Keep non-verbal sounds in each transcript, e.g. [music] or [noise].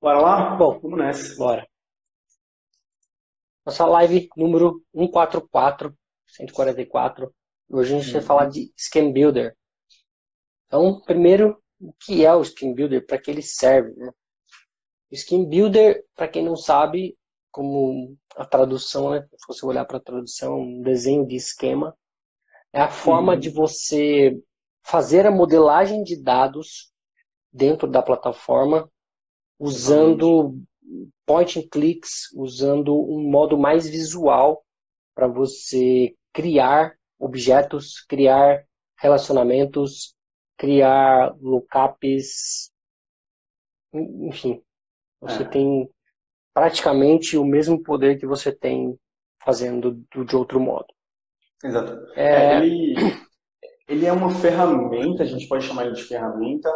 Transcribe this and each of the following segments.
Bora lá? Bom, Vamos nessa. bora. Nossa live número 144, 144. Hoje a gente vai Uhum. falar de Scheme Builder. Então, primeiro, o que é o Scheme Builder? Para que ele serve? Né? O Scheme Builder, para quem não sabe, como a tradução, né? se você olhar para a tradução, um desenho de esquema, é a forma Uhum. de você fazer a modelagem de dados dentro da plataforma usando point and clicks, usando um modo mais visual para você criar objetos, criar relacionamentos, criar lookups, en- enfim, você É. tem praticamente o mesmo poder que você tem fazendo do- de outro modo. Exato. É, É, ele, ele é uma ferramenta, a gente pode chamar ele de ferramenta,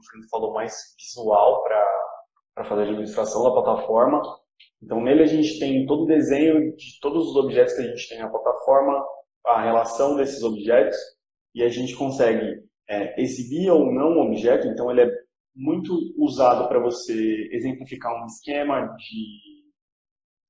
como o Fernando falou, mais visual para fazer a administração da plataforma. Então, nele a gente tem todo o desenho de todos os objetos que a gente tem na plataforma, a relação desses objetos, e a gente consegue é, exibir ou não um objeto. Então, ele é muito usado para você exemplificar um esquema de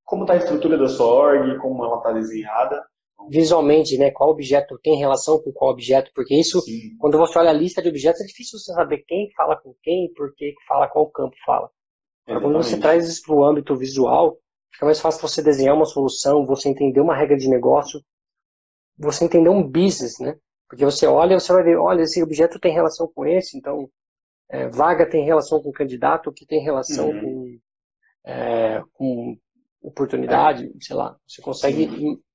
como está a estrutura da sua org, como ela está desenhada. Visualmente, né, qual objeto tem relação com qual objeto, porque isso Sim. Quando você olha a lista de objetos, é difícil você saber quem fala com quem, por que fala, qual campo fala. Agora, quando você traz isso para o âmbito visual, fica mais fácil você desenhar uma solução, você entender uma regra de negócio, você entender um business, né? Porque você olha, você vai ver, olha, esse objeto tem relação com esse, então é, vaga tem relação com candidato, que tem relação Uhum. com, é, com oportunidade, sei lá. Você consegue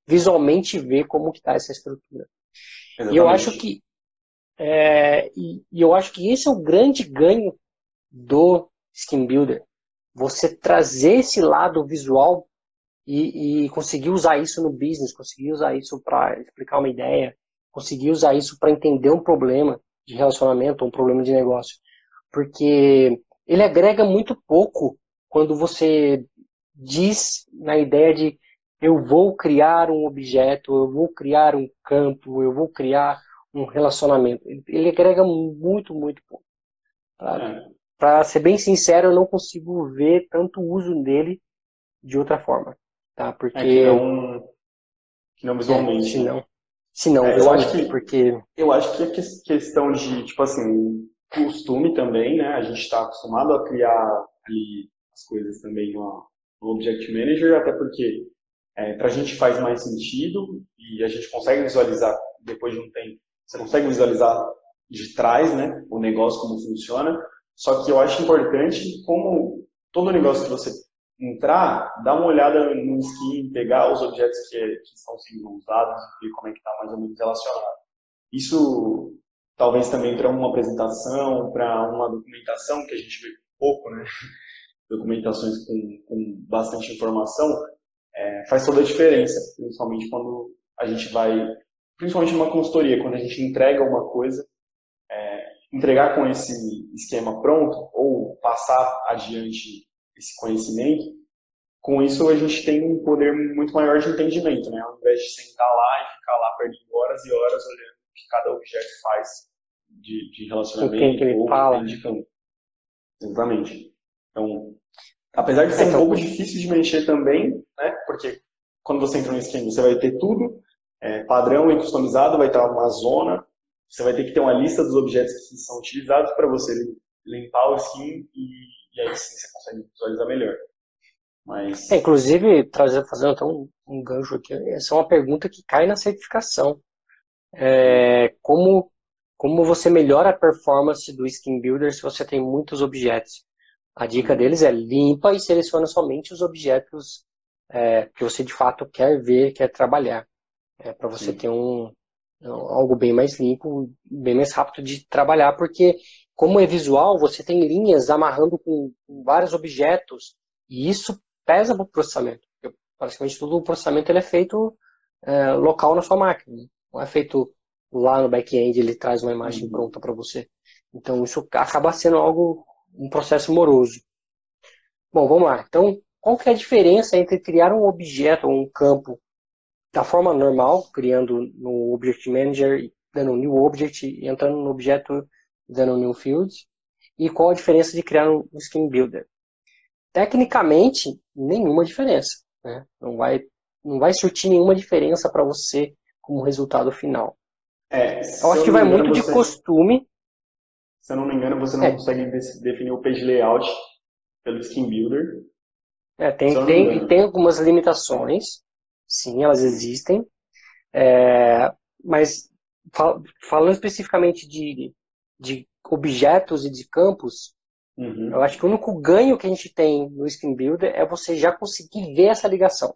visualmente ver como está essa estrutura. E eu acho que é, e, e eu acho que esse é o grande ganho do Skin Builder. Você trazer esse lado visual e, e conseguir usar isso no business, conseguir usar isso para explicar uma ideia, conseguir usar isso para entender um problema de relacionamento, um problema de negócio. Porque ele agrega muito pouco quando você diz na ideia de eu vou criar um objeto, eu vou criar um campo, eu vou criar um relacionamento. Ele, ele agrega muito, muito pouco. É, Para ser bem sincero, eu não consigo ver tanto uso dele de outra forma, tá? Porque é que não, que não visualmente. se não, se não, É, eu acho que- porque Eu acho que é que- questão de, tipo assim, costume também, né? A gente está acostumado a criar ali as coisas também no, no Object Manager, até porque para a gente faz mais sentido e a gente consegue visualizar depois de um tempo. Você consegue visualizar de trás, né? O negócio como funciona. Só que eu acho importante como todo negócio que você entrar, dar uma olhada no skin, pegar os objetos que, que estão sendo usados e ver como é que está mais ou menos relacionado. Isso talvez também para uma apresentação, para uma documentação que a gente vê pouco, né? [laughs] Documentações com, com bastante informação, é, faz toda a diferença, principalmente quando a gente vai, principalmente numa consultoria, quando a gente entrega uma coisa, é, entregar com esse esquema pronto ou passar adiante esse conhecimento, com isso a gente tem um poder muito maior de entendimento, né? Ao invés de sentar lá e ficar lá perdendo horas e horas olhando o que cada objeto faz de, de relacionamento quem que ele ou fala. de campo. Exatamente. Então, apesar de ser Então- um pouco difícil de mexer também, né? Porque quando você entra no esquema, você vai ter tudo é, padrão e customizado, vai estar uma zona, você vai ter que ter uma lista dos objetos que são utilizados para você limpar o skin e, e aí sim você consegue visualizar melhor. Mas É, inclusive, trazer, fazendo até um, um gancho aqui, essa é uma pergunta que cai na certificação. É, como, como você melhora a performance do Skin Builder se você tem muitos objetos? A dica Uhum. deles é limpa e seleciona somente os objetos é, que você de fato quer ver, quer trabalhar. É, para você Sim. ter um, algo bem mais limpo, bem mais rápido de trabalhar, porque como é visual, você tem linhas amarrando com, com vários objetos e isso pesa para o processamento. Porque praticamente todo o processamento ele é feito é, local na sua máquina. né? Não é feito lá no back-end, ele traz uma imagem Uhum. pronta para você. Então isso acaba sendo algo, um processo moroso. Bom, vamos lá. Então, qual que é a diferença entre criar um objeto ou um campo da forma normal, criando no Object Manager, dando um new object, e entrando no objeto, dando um new field, e qual a diferença de criar um Scheme Builder? tecnicamente, nenhuma diferença. Né? Não, vai, não vai surtir nenhuma diferença para você como resultado final. É, eu acho que vai engano, muito você, de costume. Se eu não me engano, você não é. consegue definir o page layout pelo Skin Builder. É, tem, tem, tem algumas limitações, sim, elas existem. É, mas fal, falando especificamente de, de objetos e de campos, uhum. eu acho que o único ganho que a gente tem no Skin Builder é você já conseguir ver essa ligação.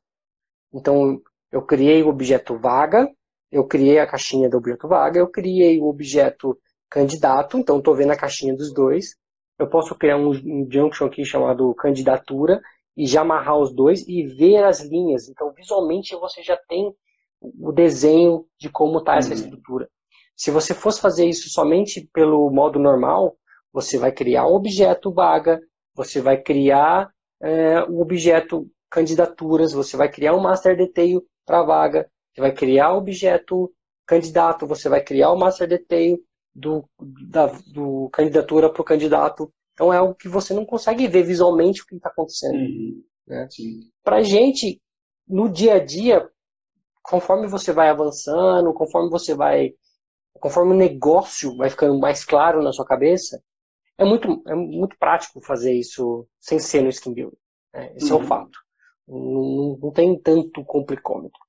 Então, eu criei o objeto vaga, eu criei a caixinha do objeto vaga, eu criei o objeto candidato, então estou vendo a caixinha dos dois. Eu posso criar um, um junction aqui chamado candidatura e já amarrar os dois e ver as linhas. Então, visualmente, você já tem o desenho de como está essa uhum. estrutura. Se você fosse fazer isso somente pelo modo normal, você vai criar um objeto vaga, você vai criar é, um objeto candidaturas, você vai criar um master detail para vaga, você vai criar o objeto candidato, você vai criar o master detail do, da do candidatura para o candidato. Então é algo que você não consegue ver visualmente o que está acontecendo. Uhum. Né? Para a gente, no dia a dia, conforme você vai avançando, conforme você vai conforme o negócio vai ficando mais claro na sua cabeça, é muito, é muito prático fazer isso sem ser no skin build. Né? Esse uhum. é o uhum. fato. Não, não, tem tanto complicômetro.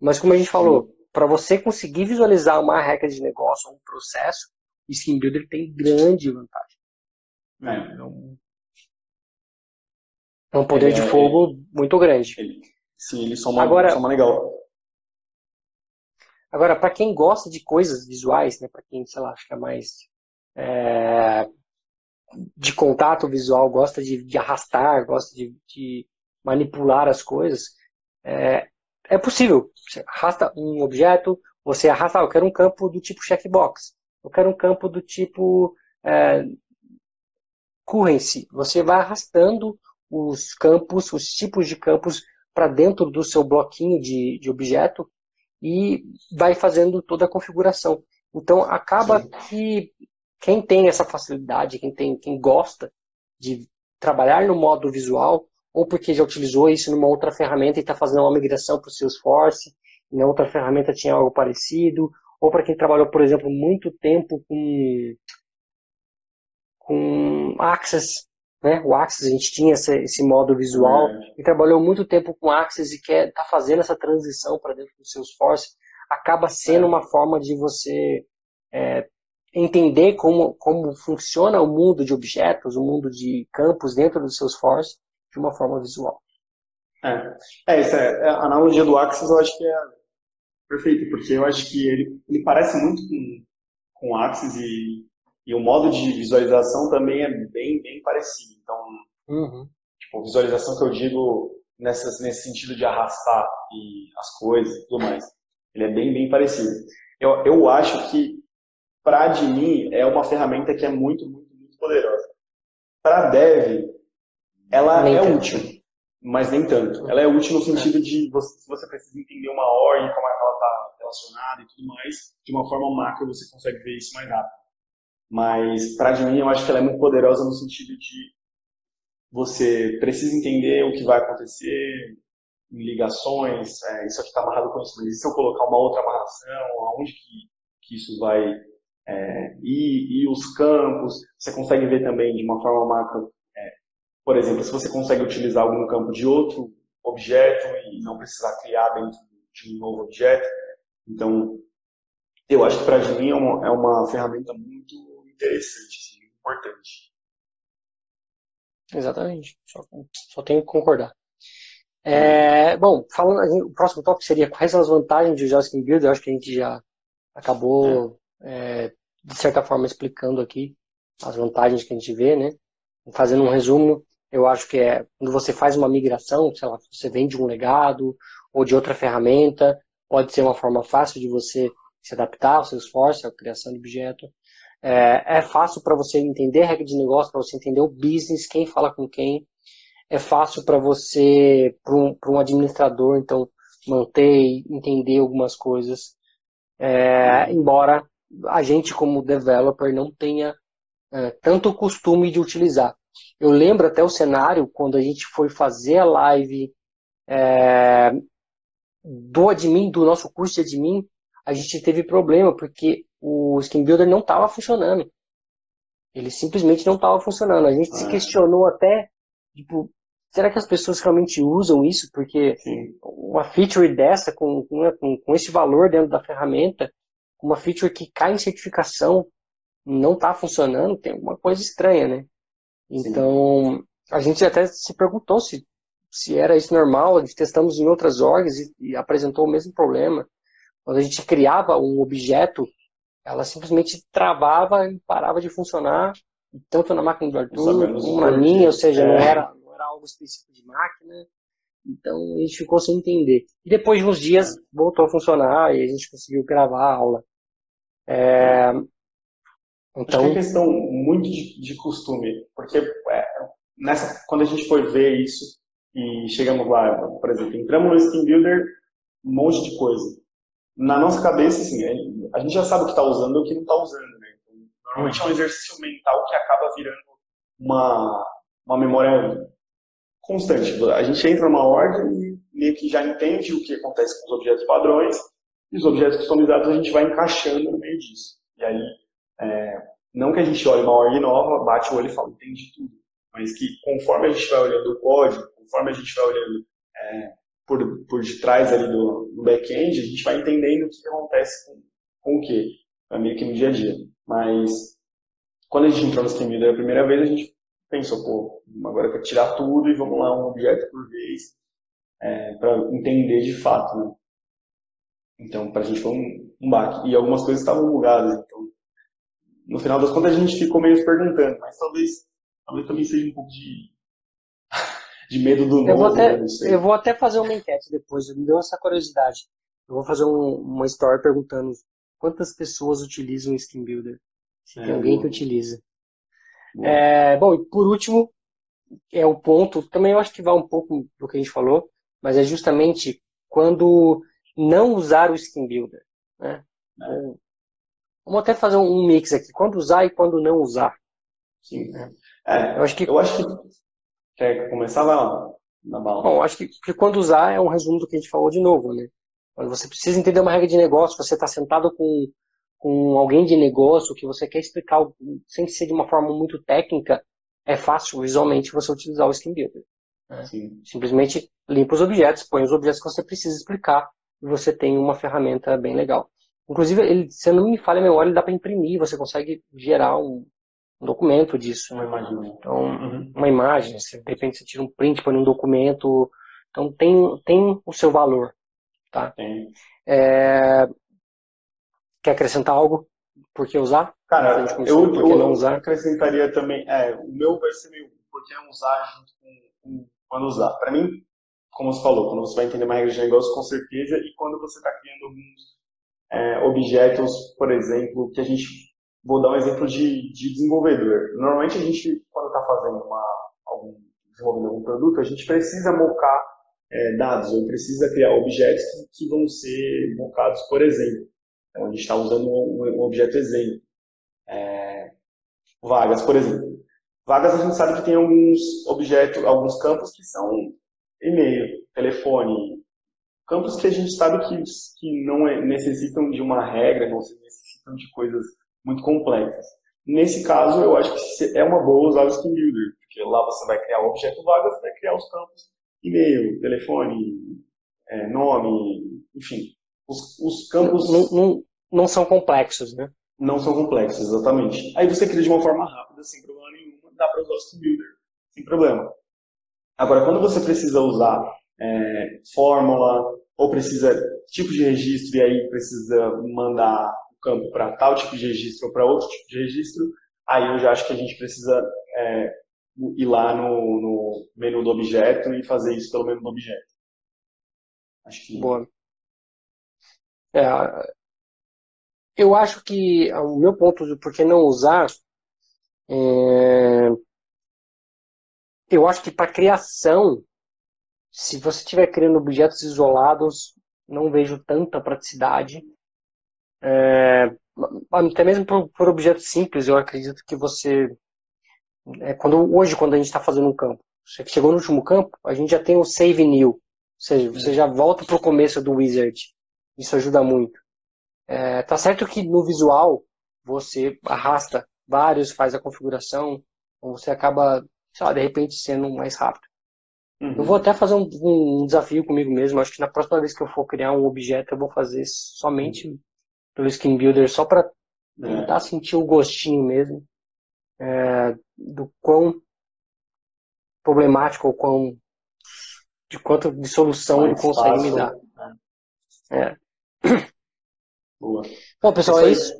Mas como a gente falou, para você conseguir visualizar uma regra de negócio, um processo, o skin builder tem grande vantagem. É. É, um, é um poder de é, fogo muito grande. Ele, sim, ele soma, Agora, soma legal. Agora, para quem gosta de coisas visuais, né, para quem, sei lá, fica mais é, de contato visual, gosta de, de arrastar, gosta de, de, manipular as coisas, é, é possível. Você arrasta um objeto, você arrasta, ah, eu quero um campo do tipo checkbox, eu quero um campo do tipo é, currency. Você vai arrastando os campos, os tipos de campos para dentro do seu bloquinho de, de objeto e vai fazendo toda a configuração. Então acaba Sim. que quem tem essa facilidade, quem tem, quem gosta de trabalhar no modo visual, ou porque já utilizou isso numa outra ferramenta e está fazendo uma migração para o Salesforce, e na outra ferramenta tinha algo parecido, ou para quem trabalhou, por exemplo, muito tempo com, com Access, né? O Axis, a gente tinha esse, esse modo visual é. e trabalhou muito tempo com Axis e quer tá fazendo essa transição para dentro do Salesforce. Acaba sendo é. uma forma de você é, entender como, como funciona o mundo de objetos, o mundo de campos dentro do Salesforce de uma forma visual. É, é, isso é, é a analogia do Axis eu acho que é perfeita, porque eu acho que ele, ele parece muito com, com Axis e e o modo de visualização também é bem, bem parecido. Então, uhum. tipo, visualização que eu digo nessa, nesse sentido de arrastar e as coisas e tudo mais. Ele é bem, bem parecido. Eu, eu acho que, para admin, é uma ferramenta que é muito, muito, muito poderosa. Para dev, ela nem é tanto. útil, mas nem tanto. Ela é útil no sentido de você, se você precisa entender uma ordem, como é que ela está relacionada e tudo mais, de uma forma macro você consegue ver isso mais rápido. Mas, para mim, eu acho que ela é muito poderosa no sentido de você precisa entender o que vai acontecer em ligações, é, isso aqui está amarrado com isso, mas e se eu colocar uma outra amarração, aonde que, que isso vai é, ir, e os campos, você consegue ver também de uma forma macro, é, por exemplo, se você consegue utilizar algum campo de outro objeto e não precisar criar dentro de um novo objeto. Então, eu acho que para mim é uma, é uma ferramenta muito interessante, assim, importante. Exatamente, só, só tenho que concordar. É, bom, falando, o próximo tópico seria quais são as vantagens de usar o Skin Builder. Eu acho que a gente já acabou, é, de certa forma, explicando aqui as vantagens que a gente vê, né? Fazendo um resumo, eu acho que é quando você faz uma migração, sei lá, você vem de um legado ou de outra ferramenta, pode ser uma forma fácil de você se adaptar ao seu esforço, à criação de objeto. É, é fácil para você entender a regra de negócio, para você entender o business, quem fala com quem. É fácil para você, para um, um, administrador, então, manter e entender algumas coisas. É, embora a gente, como developer, não tenha é, tanto costume de utilizar. Eu lembro até o cenário quando a gente foi fazer a live é, do admin, do nosso curso de admin, a gente teve problema porque o Skin Builder não estava funcionando. Ele simplesmente não estava funcionando. A gente ah. se questionou até, tipo, será que as pessoas realmente usam isso? Porque Sim. uma feature dessa, com, com, com esse valor dentro da ferramenta, uma feature que cai em certificação, não está funcionando, tem alguma coisa estranha, né? Então, Sim. a gente até se perguntou se, se era isso normal, testamos em outras orgs e, e apresentou o mesmo problema. Quando a gente criava um objeto, ela simplesmente travava e parava de funcionar, tanto na máquina do Arthur, como na minha, ou seja, é. não, era, não era algo específico de máquina. Então a gente ficou sem entender. E depois de uns dias voltou a funcionar e a gente conseguiu gravar a aula. É... Então... Acho que é questão muito de, de costume, porque é, nessa, quando a gente foi ver isso e chegamos lá, por exemplo, entramos no Steam Builder, um monte de coisa. Na nossa cabeça, assim, a gente já sabe o que está usando e o que não está usando. Né? Então, normalmente é um exercício mental que acaba virando uma, uma memória constante. A gente entra numa ordem e meio que já entende o que acontece com os objetos padrões e os objetos customizados a gente vai encaixando no meio disso. E aí, é, não que a gente olhe uma ordem nova, bate o olho e fala, entende tudo. Mas que conforme a gente vai olhando o código, conforme a gente vai olhando é, por, por detrás ali do, do back-end, a gente vai entendendo o que, acontece com, com o que, é meio que no dia a dia. Mas quando a gente entrou no Scheme a primeira vez, a gente pensou, pô, agora para tirar tudo e vamos lá, um objeto por vez, é, para entender de fato, né? Então, para a gente foi um, um baque. E algumas coisas estavam bugadas, então, no final das contas, a gente ficou meio se perguntando, mas talvez, talvez também seja um pouco de, de medo do novo. Eu vou, até, né? eu vou até fazer uma enquete depois, me deu essa curiosidade. Eu vou fazer um, uma story perguntando quantas pessoas utilizam o Steam Builder. Se é, tem alguém que utiliza. É, bom, e por último, é o ponto, também eu acho que vai um pouco do que a gente falou, mas é justamente quando não usar o Steam Builder. Né? É. Vamos até fazer um mix aqui, quando usar e quando não usar. Sim. É, eu acho que. Eu acho que. Quer começar lá na bala? Bom, acho que, que quando usar é um resumo do que a gente falou de novo, né? Quando você precisa entender uma regra de negócio, você está sentado com com alguém de negócio que você quer explicar sem ser de uma forma muito técnica, é fácil visualmente você utilizar o Scheme Builder. Né? Simplesmente limpa os objetos, põe os objetos que você precisa explicar e você tem uma ferramenta bem legal. Inclusive, ele, se eu não me falha a memória, ele dá para imprimir, você consegue gerar um, um documento disso. Uma imagem. Então, uhum. uma imagem, você, de repente você tira um print, põe num documento. Então, tem, tem o seu valor. Tá? É, Quer acrescentar algo? Por que usar? Cara, eu, por que eu não usar? acrescentaria também. É, o meu vai ser meio por que não usar junto com, com quando usar. Para mim, como você falou, quando você vai entender uma regra de negócio, com certeza, e quando você está criando alguns é, objetos, por exemplo, que a gente. Vou dar um exemplo de, de desenvolvedor. Normalmente a gente, quando está fazendo uma, algum, desenvolvendo algum produto, a gente precisa mocar é, dados, ou precisa criar objetos que, que vão ser mocados, por exemplo. Então, a gente está usando um, um, objeto exemplo. É, vagas, por exemplo. Vagas a gente sabe que tem alguns objetos, alguns campos que são e-mail, telefone, campos que a gente sabe que, que não é, necessitam de uma regra, não necessitam de coisas muito complexas. Nesse caso, eu acho que é uma boa usar o Scheme Builder, porque lá você vai criar o objeto vagas, vai criar os campos e-mail, telefone, é, nome, enfim, os, os campos. Não, não, não, são complexos, né? Não são complexos, exatamente. Aí você cria de uma forma rápida, sem problema nenhum, dá para usar o Steam Builder, sem problema. Agora, quando você precisa usar é, fórmula, ou precisa tipo de registro, e aí precisa mandar campo para tal tipo de registro ou para outro tipo de registro, aí eu já acho que a gente precisa é, ir lá no, no, menu do objeto e fazer isso pelo menu do objeto. Acho que. Boa. É, eu acho que o meu ponto de por que não usar, é, eu acho que para criação, se você estiver criando objetos isolados, não vejo tanta praticidade. É, até mesmo por, por objetos simples, eu acredito que você é, quando, hoje, quando a gente está fazendo um campo, você chegou no último campo, a gente já tem o save new. Ou seja, você já volta para o começo do wizard. Isso ajuda muito. É, tá certo que no visual você arrasta vários, faz a configuração, você acaba, sei lá, de repente sendo mais rápido. Uhum. Eu vou até fazer um, um, desafio comigo mesmo. Acho que na próxima vez que eu for criar um objeto, eu vou fazer somente uhum. Pelo Skin Builder, só para tentar é. sentir o gostinho mesmo é, do quão problemático ou quão de quanto de solução mais ele consegue fácil, me dar. É. [coughs] Boa. Bom, pessoal, é isso.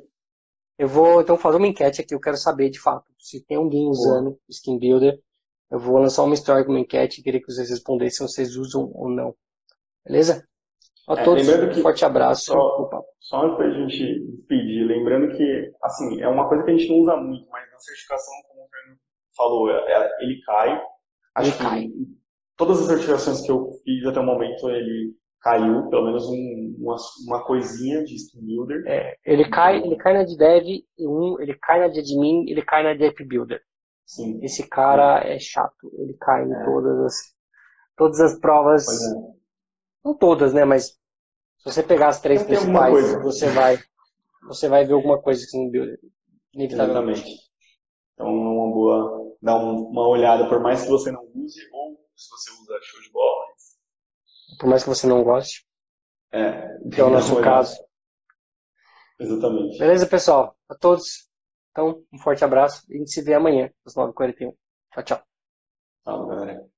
Eu vou então fazer uma enquete aqui. Eu quero saber de fato se tem alguém usando Boa. Skin Builder. Eu vou lançar uma história com uma enquete e queria que vocês respondessem se vocês usam ou não. Beleza? A é, todos, um que, forte abraço. Só, só antes da gente despedir, lembrando que, assim, é uma coisa que a gente não usa muito, mas na certificação, como o Fernando falou, é, é, ele cai. Acho ele que cai. todas as certificações que eu fiz até o momento, ele caiu, pelo menos um, uma, uma coisinha de Steam Builder. É, ele cai, ele cai na de Dev 1, ele cai na de Admin, ele cai na de App Builder. Sim. Esse cara é, é chato, ele cai em é. todas as todas as provas. Não todas, né, mas se você pegar as três principais, você vai você vai ver alguma coisa Steam Builder. Inevitavelmente. Então é uma boa dar uma olhada, por mais que você não use, ou se você usa show de bola, por mais que você não goste. É. Que é o nosso caso. Exatamente. Beleza, pessoal? A todos. Então, um forte abraço e a gente se vê amanhã, às 9h41. Tchau, tchau. Tchau, galera.